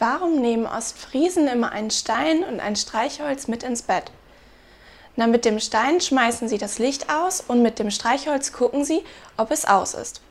Warum nehmen Ostfriesen immer einen Stein und ein Streichholz mit ins Bett? Na, mit dem Stein schmeißen sie das Licht aus und mit dem Streichholz gucken sie, ob es aus ist.